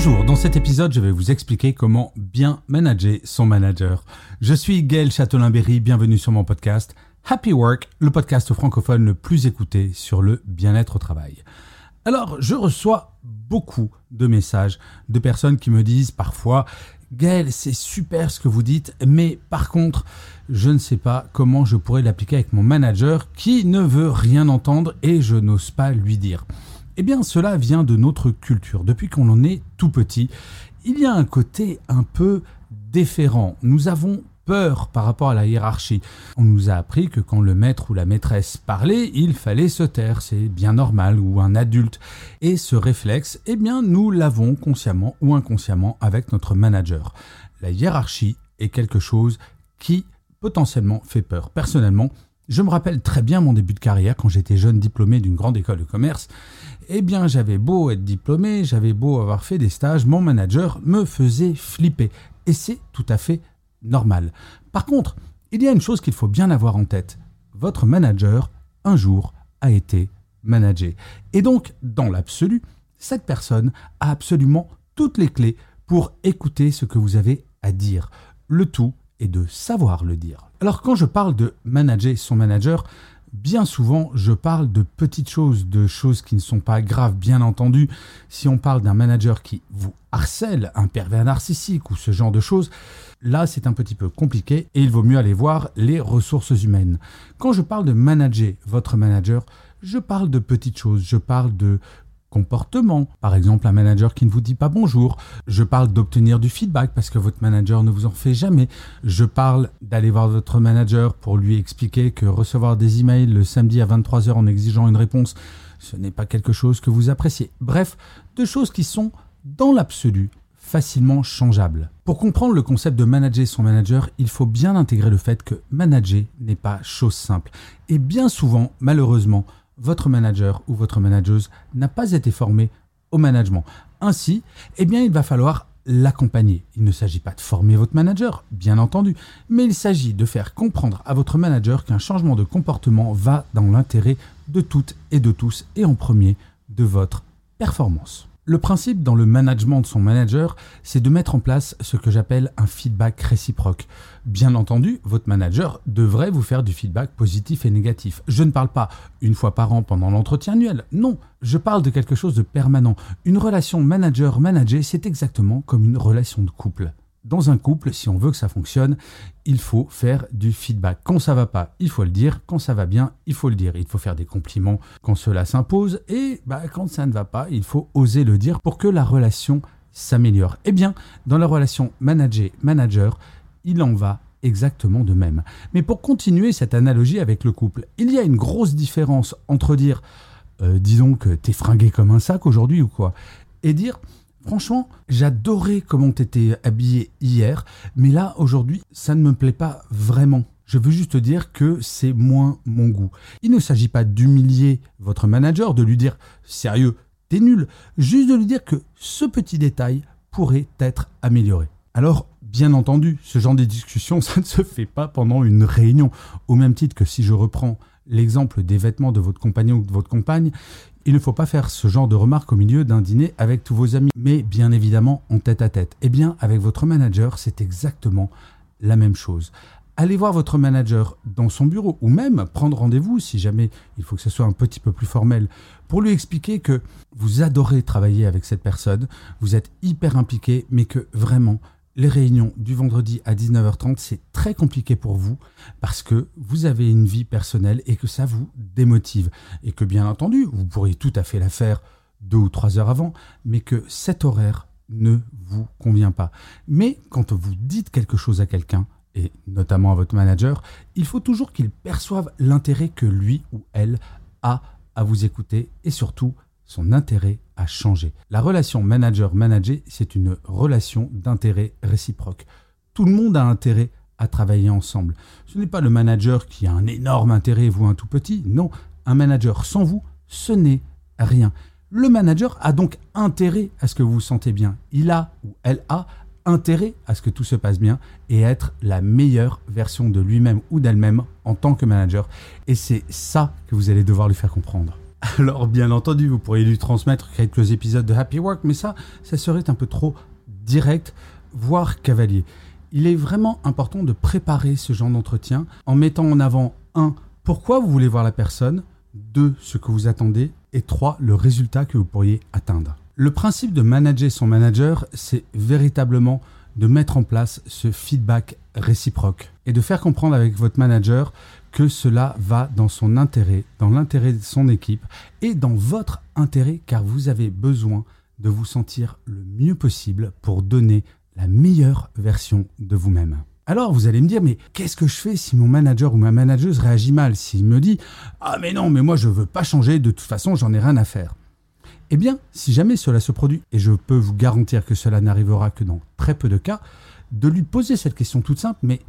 Bonjour, dans cet épisode, je vais vous expliquer comment bien manager son manager. Je suis Gaël Châtelain-Berry, bienvenue sur mon podcast Happy Work, le podcast francophone le plus écouté sur le bien-être au travail. Alors, je reçois beaucoup de messages de personnes qui me disent parfois Gaël, c'est super ce que vous dites, mais par contre, je ne sais pas comment je pourrais l'appliquer avec mon manager qui ne veut rien entendre et je n'ose pas lui dire. Eh bien, cela vient de notre culture. Depuis qu'on en est tout petit, il y a un côté un peu déférent. Nous avons peur par rapport à la hiérarchie. On nous a appris que quand le maître ou la maîtresse parlait, il fallait se taire, c'est bien normal, ou un adulte. Et ce réflexe, eh bien, nous l'avons consciemment ou inconsciemment avec notre manager. La hiérarchie est quelque chose qui potentiellement fait peur. Personnellement, je me rappelle très bien mon début de carrière quand j'étais jeune diplômé d'une grande école de commerce. Eh bien, j'avais beau être diplômé, j'avais beau avoir fait des stages, mon manager me faisait flipper. Et c'est tout à fait normal. Par contre, il y a une chose qu'il faut bien avoir en tête. Votre manager, un jour, a été managé. Et donc, dans l'absolu, cette personne a absolument toutes les clés pour écouter ce que vous avez à dire. Le tout est de savoir le dire. Alors quand je parle de manager son manager, bien souvent je parle de petites choses, de choses qui ne sont pas graves, bien entendu. Si on parle d'un manager qui vous harcèle, un pervers narcissique ou ce genre de choses, là c'est un petit peu compliqué et il vaut mieux aller voir les ressources humaines. Quand je parle de manager votre manager, je parle de petites choses, je parle de comportement. Par exemple, un manager qui ne vous dit pas bonjour. Je parle d'obtenir du feedback parce que votre manager ne vous en fait jamais. Je parle d'aller voir votre manager pour lui expliquer que recevoir des emails le samedi à 23h en exigeant une réponse, ce n'est pas quelque chose que vous appréciez. Bref, deux choses qui sont, dans l'absolu, facilement changeables. Pour comprendre le concept de manager son manager, il faut bien intégrer le fait que manager n'est pas chose simple. Et bien souvent, malheureusement, votre manager ou votre manageuse n'a pas été formé au management. Ainsi, eh bien, il va falloir l'accompagner. Il ne s'agit pas de former votre manager, bien entendu, mais il s'agit de faire comprendre à votre manager qu'un changement de comportement va dans l'intérêt de toutes et de tous, et en premier de votre performance. Le principe dans le management de son manager, c'est de mettre en place ce que j'appelle un feedback réciproque. Bien entendu, votre manager devrait vous faire du feedback positif et négatif. Je ne parle pas une fois par an pendant l'entretien annuel. Non, je parle de quelque chose de permanent. Une relation manager-manager, c'est exactement comme une relation de couple dans un couple, si on veut que ça fonctionne, il faut faire du feedback. Quand ça va pas, il faut le dire. Quand ça va bien, il faut le dire. Il faut faire des compliments quand cela s'impose. Et bah, quand ça ne va pas, il faut oser le dire pour que la relation s'améliore. Eh bien, dans la relation manager-manager, il en va exactement de même. Mais pour continuer cette analogie avec le couple, il y a une grosse différence entre dire, euh, disons que t'es fringué comme un sac aujourd'hui ou quoi, et dire, Franchement, j'adorais comment t'étais habillé hier, mais là, aujourd'hui, ça ne me plaît pas vraiment. Je veux juste dire que c'est moins mon goût. Il ne s'agit pas d'humilier votre manager, de lui dire sérieux, t'es nul, juste de lui dire que ce petit détail pourrait être amélioré. Alors, bien entendu, ce genre de discussion, ça ne se fait pas pendant une réunion. Au même titre que si je reprends l'exemple des vêtements de votre compagnon ou de votre compagne, il ne faut pas faire ce genre de remarques au milieu d'un dîner avec tous vos amis, mais bien évidemment en tête à tête. Eh bien, avec votre manager, c'est exactement la même chose. Allez voir votre manager dans son bureau ou même prendre rendez-vous si jamais il faut que ce soit un petit peu plus formel pour lui expliquer que vous adorez travailler avec cette personne, vous êtes hyper impliqué, mais que vraiment les réunions du vendredi à 19h30, c'est très compliqué pour vous parce que vous avez une vie personnelle et que ça vous démotive. Et que bien entendu, vous pourriez tout à fait la faire deux ou trois heures avant, mais que cet horaire ne vous convient pas. Mais quand vous dites quelque chose à quelqu'un, et notamment à votre manager, il faut toujours qu'il perçoive l'intérêt que lui ou elle a à vous écouter et surtout son intérêt a changé. La relation manager-manager, c'est une relation d'intérêt réciproque. Tout le monde a intérêt à travailler ensemble. Ce n'est pas le manager qui a un énorme intérêt vous un tout petit. Non, un manager sans vous, ce n'est rien. Le manager a donc intérêt à ce que vous vous sentez bien. Il a ou elle a intérêt à ce que tout se passe bien et être la meilleure version de lui-même ou d'elle-même en tant que manager. Et c'est ça que vous allez devoir lui faire comprendre. Alors bien entendu, vous pourriez lui transmettre quelques épisodes de Happy Work, mais ça, ça serait un peu trop direct, voire cavalier. Il est vraiment important de préparer ce genre d'entretien en mettant en avant un pourquoi vous voulez voir la personne, deux ce que vous attendez et trois le résultat que vous pourriez atteindre. Le principe de manager son manager, c'est véritablement de mettre en place ce feedback réciproque et de faire comprendre avec votre manager que cela va dans son intérêt, dans l'intérêt de son équipe et dans votre intérêt car vous avez besoin de vous sentir le mieux possible pour donner la meilleure version de vous-même. Alors vous allez me dire, mais qu'est-ce que je fais si mon manager ou ma manageuse réagit mal S'il me dit, ah mais non, mais moi je veux pas changer, de toute façon j'en ai rien à faire. Eh bien, si jamais cela se produit, et je peux vous garantir que cela n'arrivera que dans très peu de cas, de lui poser cette question toute simple, mais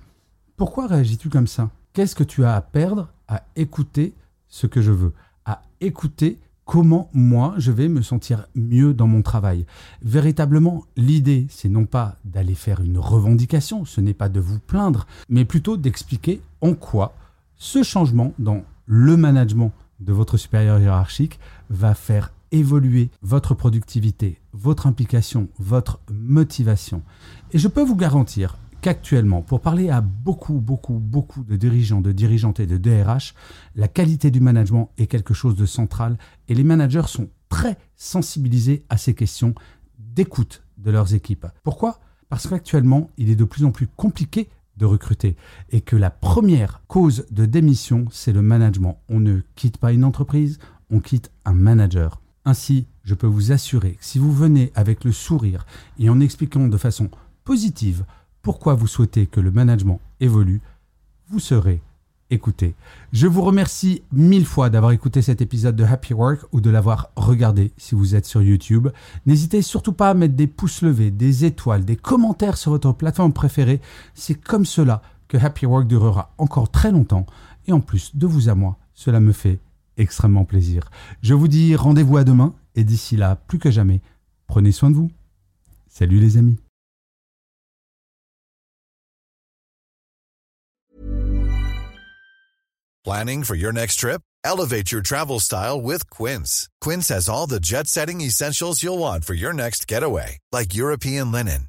pourquoi réagis-tu comme ça? Qu'est-ce que tu as à perdre à écouter ce que je veux? À écouter comment moi je vais me sentir mieux dans mon travail? Véritablement, l'idée, c'est non pas d'aller faire une revendication, ce n'est pas de vous plaindre, mais plutôt d'expliquer en quoi ce changement dans le management de votre supérieur hiérarchique va faire évoluer votre productivité, votre implication, votre motivation. Et je peux vous garantir qu'actuellement, pour parler à beaucoup, beaucoup, beaucoup de dirigeants, de dirigeantes et de DRH, la qualité du management est quelque chose de central et les managers sont très sensibilisés à ces questions d'écoute de leurs équipes. Pourquoi? Parce qu'actuellement, il est de plus en plus compliqué de recruter et que la première cause de démission, c'est le management. On ne quitte pas une entreprise, on quitte un manager. Ainsi, je peux vous assurer que si vous venez avec le sourire et en expliquant de façon positive pourquoi vous souhaitez que le management évolue, vous serez écouté. Je vous remercie mille fois d'avoir écouté cet épisode de Happy Work ou de l'avoir regardé si vous êtes sur YouTube. N'hésitez surtout pas à mettre des pouces levés, des étoiles, des commentaires sur votre plateforme préférée. C'est comme cela que Happy Work durera encore très longtemps. Et en plus, de vous à moi, cela me fait extrêmement plaisir. Je vous dis rendez-vous à demain et d'ici là, plus que jamais, prenez soin de vous. Salut les amis. Planning for your next trip? Elevate your travel style with Quince. Quince has all the jet-setting essentials you'll want for your next getaway, like European linen,